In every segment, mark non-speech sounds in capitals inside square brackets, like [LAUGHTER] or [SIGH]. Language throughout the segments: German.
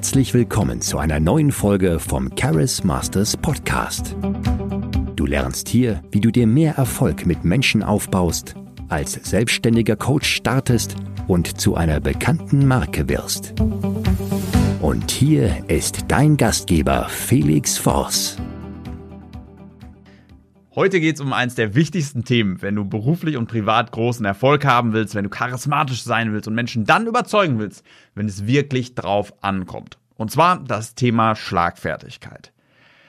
Herzlich willkommen zu einer neuen Folge vom Charis Masters Podcast. Du lernst hier, wie du dir mehr Erfolg mit Menschen aufbaust, als selbstständiger Coach startest und zu einer bekannten Marke wirst. Und hier ist dein Gastgeber Felix Voss. Heute geht es um eines der wichtigsten Themen, wenn du beruflich und privat großen Erfolg haben willst, wenn du charismatisch sein willst und Menschen dann überzeugen willst, wenn es wirklich drauf ankommt. Und zwar das Thema Schlagfertigkeit.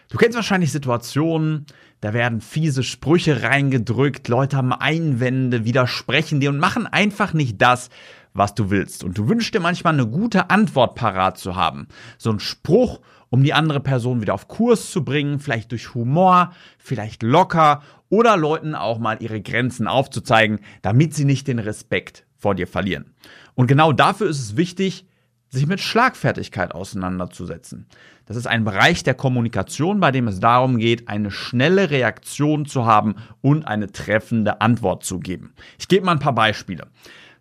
Du kennst wahrscheinlich Situationen, da werden fiese Sprüche reingedrückt, Leute haben Einwände, widersprechen dir und machen einfach nicht das, was du willst. Und du wünschst dir manchmal eine gute Antwort parat zu haben. So ein Spruch um die andere Person wieder auf Kurs zu bringen, vielleicht durch Humor, vielleicht locker oder Leuten auch mal ihre Grenzen aufzuzeigen, damit sie nicht den Respekt vor dir verlieren. Und genau dafür ist es wichtig, sich mit Schlagfertigkeit auseinanderzusetzen. Das ist ein Bereich der Kommunikation, bei dem es darum geht, eine schnelle Reaktion zu haben und eine treffende Antwort zu geben. Ich gebe mal ein paar Beispiele.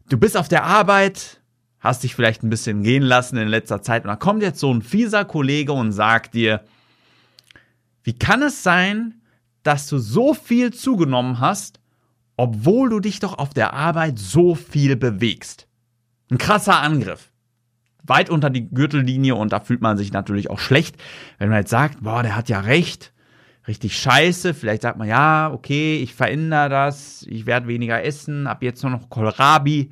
Du bist auf der Arbeit, hast dich vielleicht ein bisschen gehen lassen in letzter Zeit und da kommt jetzt so ein fieser Kollege und sagt dir, wie kann es sein, dass du so viel zugenommen hast, obwohl du dich doch auf der Arbeit so viel bewegst? Ein krasser Angriff. Weit unter die Gürtellinie und da fühlt man sich natürlich auch schlecht, wenn man jetzt sagt, boah, der hat ja recht, richtig scheiße. Vielleicht sagt man, ja, okay, ich verändere das, ich werde weniger essen, ab jetzt nur noch Kohlrabi.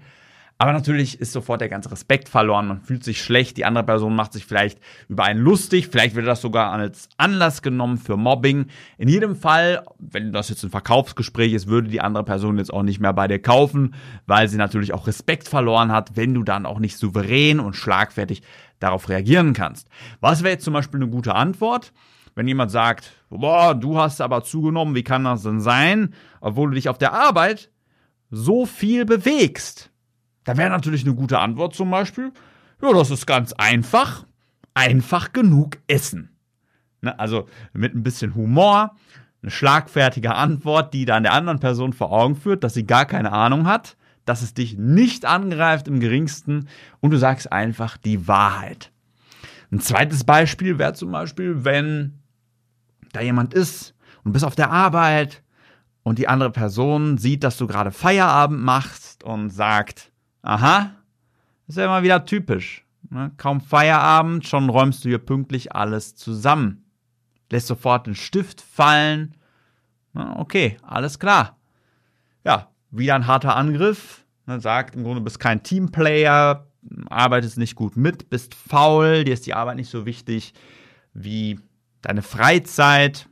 Aber natürlich ist sofort der ganze Respekt verloren, man fühlt sich schlecht, die andere Person macht sich vielleicht über einen lustig, vielleicht wird das sogar als Anlass genommen für Mobbing. In jedem Fall, wenn das jetzt ein Verkaufsgespräch ist, würde die andere Person jetzt auch nicht mehr bei dir kaufen, weil sie natürlich auch Respekt verloren hat, wenn du dann auch nicht souverän und schlagfertig darauf reagieren kannst. Was wäre jetzt zum Beispiel eine gute Antwort? Wenn jemand sagt, boah, du hast aber zugenommen, wie kann das denn sein, obwohl du dich auf der Arbeit so viel bewegst? Da wäre natürlich eine gute Antwort zum Beispiel, ja, das ist ganz einfach, einfach genug essen. Ne, also mit ein bisschen Humor, eine schlagfertige Antwort, die dann der anderen Person vor Augen führt, dass sie gar keine Ahnung hat, dass es dich nicht angreift im geringsten und du sagst einfach die Wahrheit. Ein zweites Beispiel wäre zum Beispiel, wenn da jemand ist und bist auf der Arbeit und die andere Person sieht, dass du gerade Feierabend machst und sagt, Aha, ist ja immer wieder typisch. Ne? Kaum Feierabend, schon räumst du hier pünktlich alles zusammen. Lässt sofort den Stift fallen. Na, okay, alles klar. Ja, wieder ein harter Angriff. Ne, sagt im Grunde, du bist kein Teamplayer, arbeitest nicht gut mit, bist faul, dir ist die Arbeit nicht so wichtig wie deine Freizeit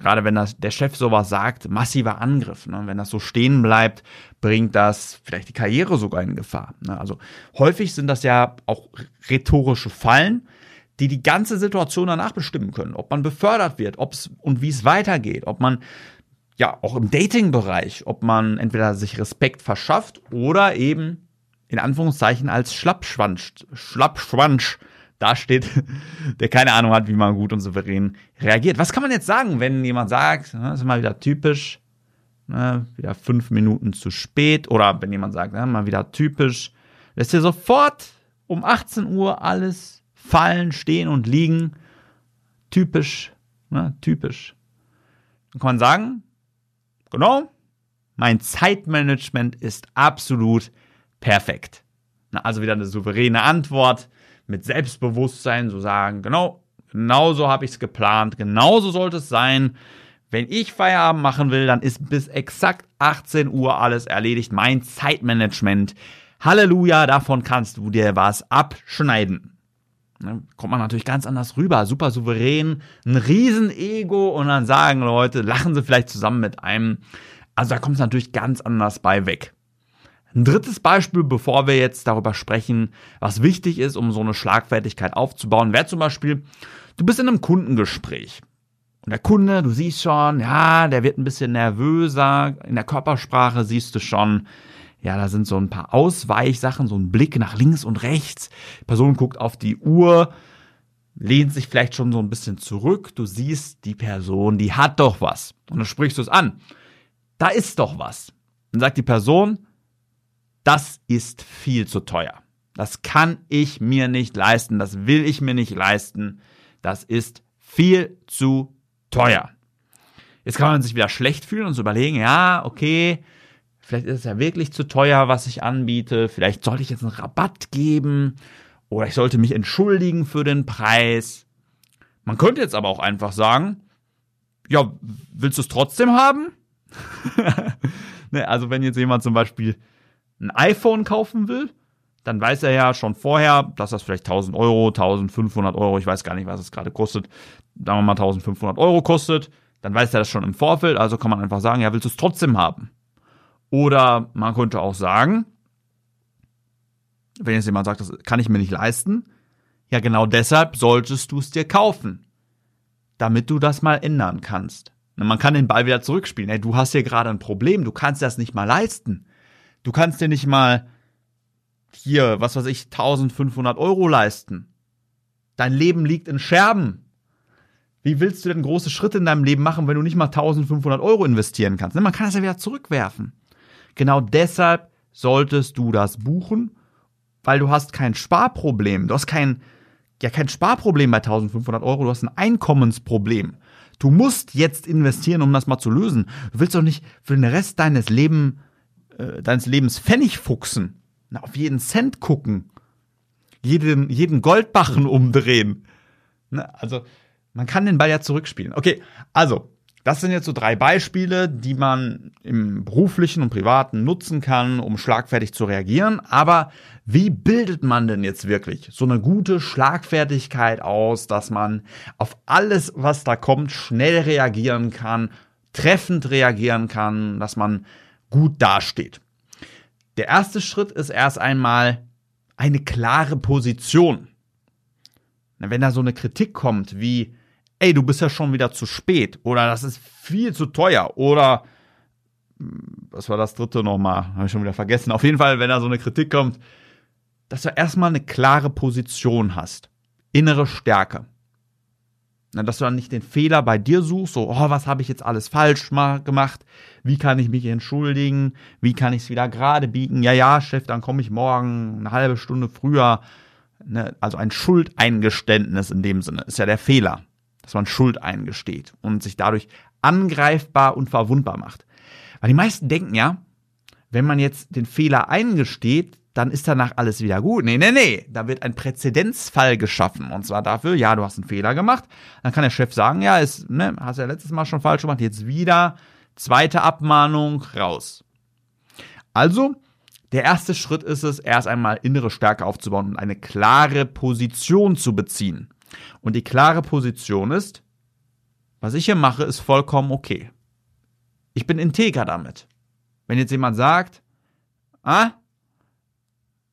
gerade wenn das, der Chef sowas sagt, massiver Angriff. Ne? Wenn das so stehen bleibt, bringt das vielleicht die Karriere sogar in Gefahr. Ne? Also häufig sind das ja auch rhetorische Fallen, die die ganze Situation danach bestimmen können. Ob man befördert wird, ob es und wie es weitergeht, ob man ja auch im Dating-Bereich, ob man entweder sich Respekt verschafft oder eben in Anführungszeichen als Schlappschwanz, Schlappschwanz da steht, [LAUGHS] der keine Ahnung hat, wie man gut und souverän reagiert. Was kann man jetzt sagen, wenn jemand sagt, ne, das ist mal wieder typisch, ne, wieder fünf Minuten zu spät oder wenn jemand sagt, ne, mal wieder typisch, lässt dir sofort um 18 Uhr alles fallen, stehen und liegen. Typisch, ne, typisch. Dann kann man sagen, genau, mein Zeitmanagement ist absolut perfekt. Also wieder eine souveräne Antwort mit Selbstbewusstsein so sagen, genau, genau so habe ich es geplant, genauso sollte es sein. Wenn ich Feierabend machen will, dann ist bis exakt 18 Uhr alles erledigt. Mein Zeitmanagement. Halleluja, davon kannst du dir was abschneiden. Ne, kommt man natürlich ganz anders rüber, super souverän, ein Riesenego und dann sagen Leute, lachen sie vielleicht zusammen mit einem. Also da kommt es natürlich ganz anders bei weg. Ein drittes Beispiel, bevor wir jetzt darüber sprechen, was wichtig ist, um so eine Schlagfertigkeit aufzubauen, wäre zum Beispiel, du bist in einem Kundengespräch. Und der Kunde, du siehst schon, ja, der wird ein bisschen nervöser. In der Körpersprache siehst du schon, ja, da sind so ein paar Ausweichsachen, so ein Blick nach links und rechts. Die Person guckt auf die Uhr, lehnt sich vielleicht schon so ein bisschen zurück. Du siehst, die Person, die hat doch was. Und dann sprichst du es an. Da ist doch was. Dann sagt die Person, das ist viel zu teuer. Das kann ich mir nicht leisten, das will ich mir nicht leisten. Das ist viel zu teuer. Jetzt kann man sich wieder schlecht fühlen und so überlegen, ja, okay, vielleicht ist es ja wirklich zu teuer, was ich anbiete, vielleicht sollte ich jetzt einen Rabatt geben oder ich sollte mich entschuldigen für den Preis. Man könnte jetzt aber auch einfach sagen, ja, willst du es trotzdem haben? [LAUGHS] ne, also wenn jetzt jemand zum Beispiel ein iPhone kaufen will, dann weiß er ja schon vorher, dass das vielleicht 1000 Euro, 1500 Euro, ich weiß gar nicht, was es gerade kostet, sagen wir mal 1500 Euro kostet, dann weiß er das schon im Vorfeld, also kann man einfach sagen, ja, willst du es trotzdem haben? Oder man könnte auch sagen, wenn jetzt jemand sagt, das kann ich mir nicht leisten, ja, genau deshalb solltest du es dir kaufen, damit du das mal ändern kannst. Man kann den Ball wieder zurückspielen. Hey, du hast hier gerade ein Problem, du kannst das nicht mal leisten. Du kannst dir nicht mal hier, was weiß ich, 1500 Euro leisten. Dein Leben liegt in Scherben. Wie willst du denn große Schritte in deinem Leben machen, wenn du nicht mal 1500 Euro investieren kannst? Ne, man kann das ja wieder zurückwerfen. Genau deshalb solltest du das buchen, weil du hast kein Sparproblem. Du hast kein, ja, kein Sparproblem bei 1500 Euro, du hast ein Einkommensproblem. Du musst jetzt investieren, um das mal zu lösen. Du willst doch nicht für den Rest deines, Leben, äh, deines Lebens Pfennig fuchsen. Na, auf jeden Cent gucken. Jeden, jeden Goldbachen umdrehen. Ne, also, man kann den Ball ja zurückspielen. Okay, also, das sind jetzt so drei Beispiele, die man im beruflichen und privaten nutzen kann, um schlagfertig zu reagieren. Aber wie bildet man denn jetzt wirklich so eine gute Schlagfertigkeit aus, dass man auf alles, was da kommt, schnell reagieren kann, treffend reagieren kann, dass man gut dasteht? Der erste Schritt ist erst einmal eine klare Position. Wenn da so eine Kritik kommt wie, ey, du bist ja schon wieder zu spät oder das ist viel zu teuer oder hm, was war das dritte nochmal? Habe ich schon wieder vergessen. Auf jeden Fall, wenn da so eine Kritik kommt, dass du erstmal eine klare Position hast. Innere Stärke. Dass du dann nicht den Fehler bei dir suchst, so, oh, was habe ich jetzt alles falsch gemacht? Wie kann ich mich entschuldigen? Wie kann ich es wieder gerade biegen? Ja, ja, Chef, dann komme ich morgen eine halbe Stunde früher. Ne, also ein Schuldeingeständnis in dem Sinne ist ja der Fehler dass man Schuld eingesteht und sich dadurch angreifbar und verwundbar macht. Weil die meisten denken ja, wenn man jetzt den Fehler eingesteht, dann ist danach alles wieder gut. Nee, nee, nee. Da wird ein Präzedenzfall geschaffen. Und zwar dafür, ja, du hast einen Fehler gemacht. Dann kann der Chef sagen, ja, ist, ne, hast ja letztes Mal schon falsch gemacht, jetzt wieder zweite Abmahnung raus. Also, der erste Schritt ist es, erst einmal innere Stärke aufzubauen und eine klare Position zu beziehen. Und die klare Position ist, was ich hier mache, ist vollkommen okay. Ich bin integer damit. Wenn jetzt jemand sagt, ah,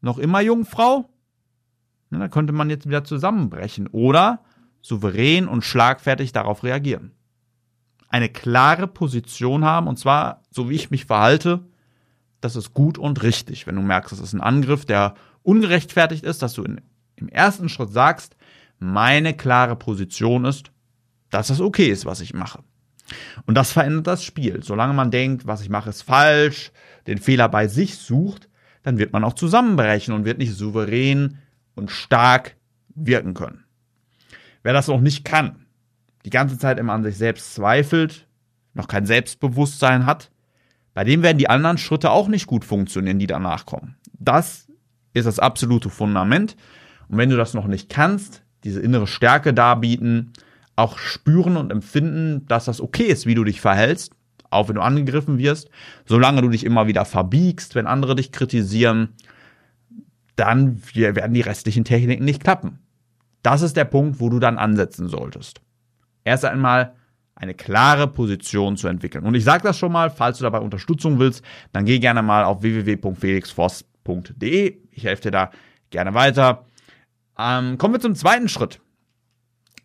noch immer Jungfrau, dann könnte man jetzt wieder zusammenbrechen oder souverän und schlagfertig darauf reagieren. Eine klare Position haben und zwar, so wie ich mich verhalte, das ist gut und richtig. Wenn du merkst, das ist ein Angriff, der ungerechtfertigt ist, dass du in, im ersten Schritt sagst, meine klare Position ist, dass es okay ist, was ich mache. Und das verändert das Spiel. Solange man denkt, was ich mache, ist falsch, den Fehler bei sich sucht, dann wird man auch zusammenbrechen und wird nicht souverän und stark wirken können. Wer das noch nicht kann, die ganze Zeit immer an sich selbst zweifelt, noch kein Selbstbewusstsein hat, bei dem werden die anderen Schritte auch nicht gut funktionieren, die danach kommen. Das ist das absolute Fundament. Und wenn du das noch nicht kannst, diese innere Stärke darbieten, auch spüren und empfinden, dass das okay ist, wie du dich verhältst, auch wenn du angegriffen wirst, solange du dich immer wieder verbiegst, wenn andere dich kritisieren, dann werden die restlichen Techniken nicht klappen. Das ist der Punkt, wo du dann ansetzen solltest. Erst einmal eine klare Position zu entwickeln. Und ich sage das schon mal, falls du dabei Unterstützung willst, dann geh gerne mal auf www.felixvoss.de. Ich helfe dir da gerne weiter. Ähm, kommen wir zum zweiten Schritt.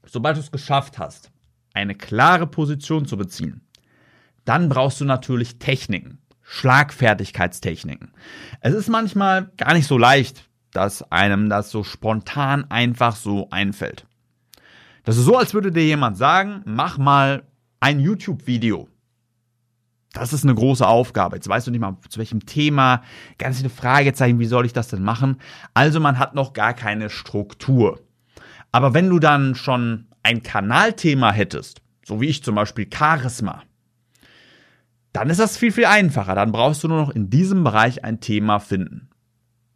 Sobald du es geschafft hast, eine klare Position zu beziehen, dann brauchst du natürlich Techniken, Schlagfertigkeitstechniken. Es ist manchmal gar nicht so leicht, dass einem das so spontan einfach so einfällt. Das ist so, als würde dir jemand sagen, mach mal ein YouTube-Video. Das ist eine große Aufgabe. Jetzt weißt du nicht mal, zu welchem Thema, ganz viele Fragezeichen, wie soll ich das denn machen? Also man hat noch gar keine Struktur. Aber wenn du dann schon ein Kanalthema hättest, so wie ich zum Beispiel Charisma, dann ist das viel, viel einfacher. Dann brauchst du nur noch in diesem Bereich ein Thema finden.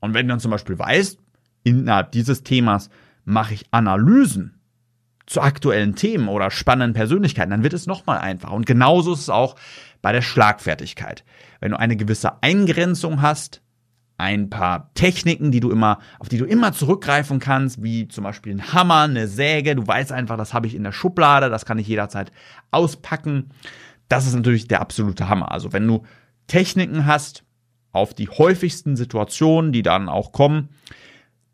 Und wenn du dann zum Beispiel weißt, innerhalb dieses Themas mache ich Analysen zu aktuellen Themen oder spannenden Persönlichkeiten, dann wird es nochmal einfacher. Und genauso ist es auch bei der Schlagfertigkeit. Wenn du eine gewisse Eingrenzung hast, ein paar Techniken, die du immer, auf die du immer zurückgreifen kannst, wie zum Beispiel ein Hammer, eine Säge. Du weißt einfach, das habe ich in der Schublade, das kann ich jederzeit auspacken. Das ist natürlich der absolute Hammer. Also wenn du Techniken hast auf die häufigsten Situationen, die dann auch kommen,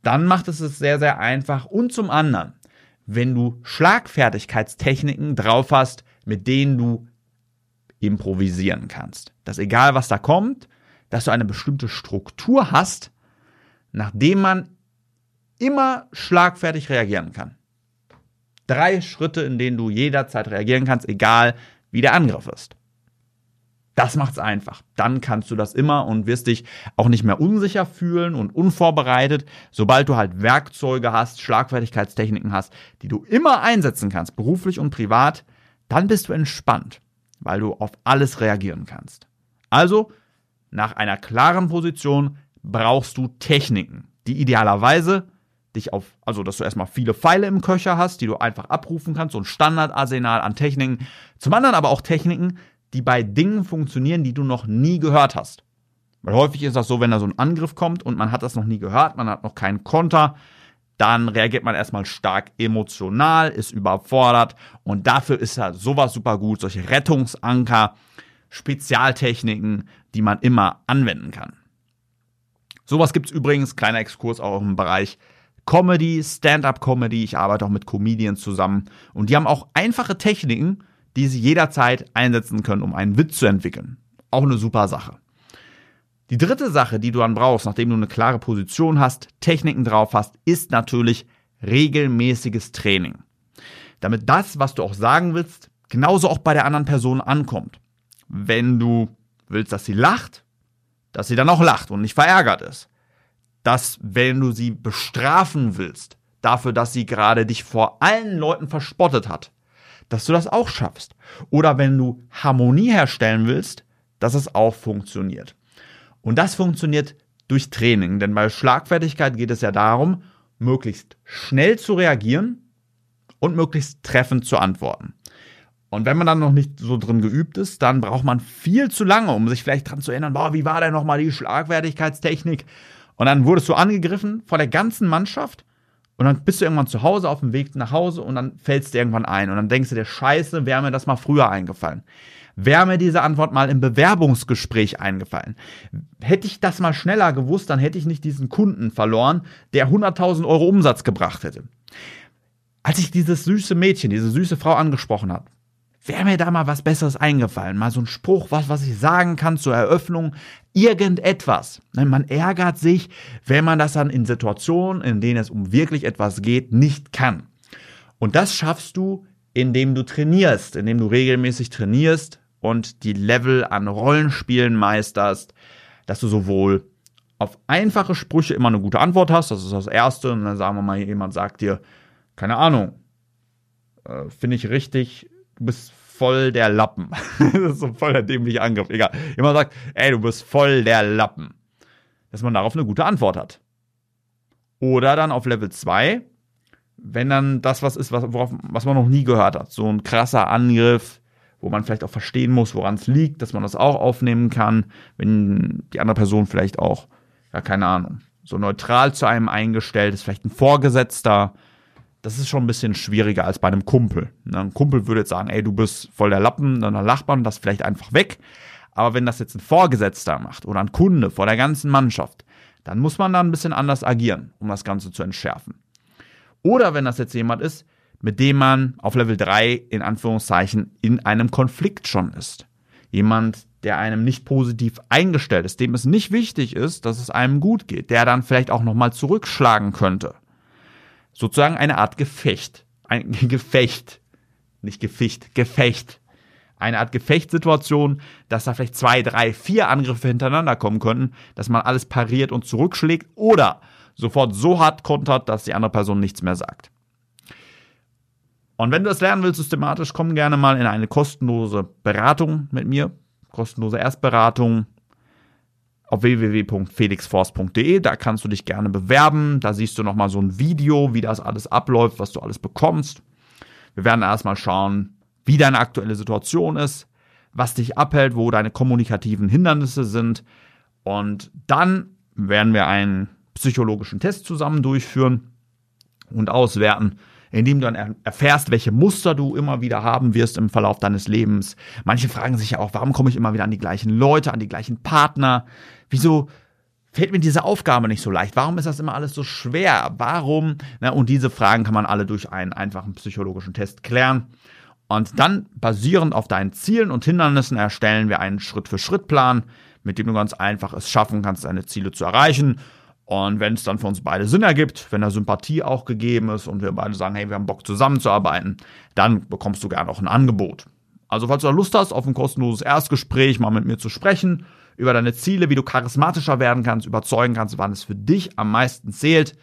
dann macht es es sehr, sehr einfach. Und zum anderen, wenn du Schlagfertigkeitstechniken drauf hast, mit denen du improvisieren kannst. Dass egal was da kommt, dass du eine bestimmte Struktur hast, nachdem man immer schlagfertig reagieren kann. Drei Schritte, in denen du jederzeit reagieren kannst, egal wie der Angriff ist. Das macht's einfach. Dann kannst du das immer und wirst dich auch nicht mehr unsicher fühlen und unvorbereitet, sobald du halt Werkzeuge hast, Schlagfertigkeitstechniken hast, die du immer einsetzen kannst, beruflich und privat, dann bist du entspannt, weil du auf alles reagieren kannst. Also, nach einer klaren Position brauchst du Techniken, die idealerweise dich auf, also dass du erstmal viele Pfeile im Köcher hast, die du einfach abrufen kannst, so ein Standardarsenal an Techniken. Zum anderen aber auch Techniken, die bei Dingen funktionieren, die du noch nie gehört hast. Weil häufig ist das so, wenn da so ein Angriff kommt und man hat das noch nie gehört, man hat noch keinen Konter, dann reagiert man erstmal stark emotional, ist überfordert und dafür ist ja sowas super gut, solche Rettungsanker, Spezialtechniken, die man immer anwenden kann. Sowas gibt's übrigens, kleiner Exkurs auch im Bereich Comedy, Stand-up-Comedy. Ich arbeite auch mit Comedians zusammen und die haben auch einfache Techniken, die sie jederzeit einsetzen können, um einen Witz zu entwickeln. Auch eine super Sache. Die dritte Sache, die du dann brauchst, nachdem du eine klare Position hast, Techniken drauf hast, ist natürlich regelmäßiges Training. Damit das, was du auch sagen willst, genauso auch bei der anderen Person ankommt. Wenn du willst, dass sie lacht, dass sie dann auch lacht und nicht verärgert ist. Dass, wenn du sie bestrafen willst, dafür, dass sie gerade dich vor allen Leuten verspottet hat, dass du das auch schaffst. Oder wenn du Harmonie herstellen willst, dass es auch funktioniert. Und das funktioniert durch Training, denn bei Schlagfertigkeit geht es ja darum, möglichst schnell zu reagieren und möglichst treffend zu antworten. Und wenn man dann noch nicht so drin geübt ist, dann braucht man viel zu lange, um sich vielleicht dran zu erinnern, boah, wie war denn nochmal die Schlagfertigkeitstechnik? Und dann wurdest du angegriffen vor der ganzen Mannschaft und dann bist du irgendwann zu Hause auf dem Weg nach Hause und dann fällst du irgendwann ein und dann denkst du dir, scheiße, wäre mir das mal früher eingefallen. Wäre mir diese Antwort mal im Bewerbungsgespräch eingefallen. Hätte ich das mal schneller gewusst, dann hätte ich nicht diesen Kunden verloren, der 100.000 Euro Umsatz gebracht hätte. Als ich dieses süße Mädchen, diese süße Frau angesprochen habe, wäre mir da mal was Besseres eingefallen. Mal so ein Spruch, was, was ich sagen kann zur Eröffnung. Irgendetwas. Ne, man ärgert sich, wenn man das dann in Situationen, in denen es um wirklich etwas geht, nicht kann. Und das schaffst du, indem du trainierst, indem du regelmäßig trainierst und die Level an Rollenspielen meisterst, dass du sowohl auf einfache Sprüche immer eine gute Antwort hast, das ist das Erste, und dann sagen wir mal, jemand sagt dir, keine Ahnung, äh, finde ich richtig, du bist voll der Lappen. [LAUGHS] das ist so voll der dämliche Angriff. Egal. Jemand sagt, ey, du bist voll der Lappen. Dass man darauf eine gute Antwort hat. Oder dann auf Level 2, wenn dann das was ist, was, worauf, was man noch nie gehört hat. So ein krasser Angriff, wo man vielleicht auch verstehen muss, woran es liegt, dass man das auch aufnehmen kann, wenn die andere Person vielleicht auch, ja, keine Ahnung, so neutral zu einem eingestellt ist, vielleicht ein Vorgesetzter, das ist schon ein bisschen schwieriger als bei einem Kumpel. Ne, ein Kumpel würde jetzt sagen, ey, du bist voll der Lappen, dann lacht man das vielleicht einfach weg. Aber wenn das jetzt ein Vorgesetzter macht oder ein Kunde vor der ganzen Mannschaft, dann muss man da ein bisschen anders agieren, um das Ganze zu entschärfen. Oder wenn das jetzt jemand ist, mit dem man auf Level 3 in Anführungszeichen in einem Konflikt schon ist. Jemand, der einem nicht positiv eingestellt ist, dem es nicht wichtig ist, dass es einem gut geht, der dann vielleicht auch nochmal zurückschlagen könnte sozusagen eine Art Gefecht. Ein [LAUGHS] Gefecht. Nicht Geficht, Gefecht. eine Art Gefechtssituation, dass da vielleicht zwei, drei, vier Angriffe hintereinander kommen könnten, dass man alles pariert und zurückschlägt oder sofort so hart kontert, dass die andere Person nichts mehr sagt. Und wenn du das lernen willst systematisch, komm gerne mal in eine kostenlose Beratung mit mir, kostenlose Erstberatung auf www.felixforce.de. Da kannst du dich gerne bewerben. Da siehst du nochmal so ein Video, wie das alles abläuft, was du alles bekommst. Wir werden erstmal schauen, wie deine aktuelle Situation ist, was dich abhält, wo deine kommunikativen Hindernisse sind. Und dann werden wir einen psychologischen Test zusammen durchführen und auswerten, indem du dann erfährst, welche Muster du immer wieder haben wirst im Verlauf deines Lebens. Manche fragen sich ja auch, warum komme ich immer wieder an die gleichen Leute, an die gleichen Partner? Wieso fällt mir diese Aufgabe nicht so leicht? Warum ist das immer alles so schwer? Warum? Na, und diese Fragen kann man alle durch einen einfachen psychologischen Test klären. Und dann basierend auf deinen Zielen und Hindernissen erstellen wir einen Schritt-für-Schritt-Plan, mit dem du ganz einfach es schaffen kannst, deine Ziele zu erreichen. Und wenn es dann für uns beide Sinn ergibt, wenn da Sympathie auch gegeben ist und wir beide sagen, hey, wir haben Bock zusammenzuarbeiten, dann bekommst du gerne auch ein Angebot. Also falls du da Lust hast, auf ein kostenloses Erstgespräch mal mit mir zu sprechen, über deine Ziele, wie du charismatischer werden kannst, überzeugen kannst, wann es für dich am meisten zählt,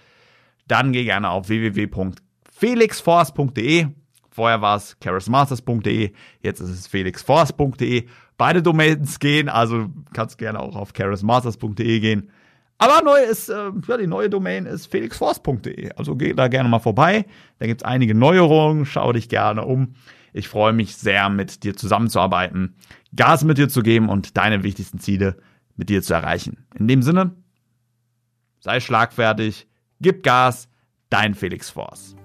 dann geh gerne auf www.felixforce.de Vorher war es charismasters.de, jetzt ist es felixforce.de. Beide Domains gehen, also kannst gerne auch auf charismasters.de gehen. Aber neu ist, äh, ja, die neue Domain ist felixforce.de. Also geh da gerne mal vorbei. Da gibt es einige Neuerungen. Schau dich gerne um. Ich freue mich sehr, mit dir zusammenzuarbeiten, Gas mit dir zu geben und deine wichtigsten Ziele mit dir zu erreichen. In dem Sinne, sei schlagfertig, gib Gas, dein Felix Force.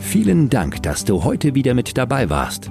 Vielen Dank, dass du heute wieder mit dabei warst.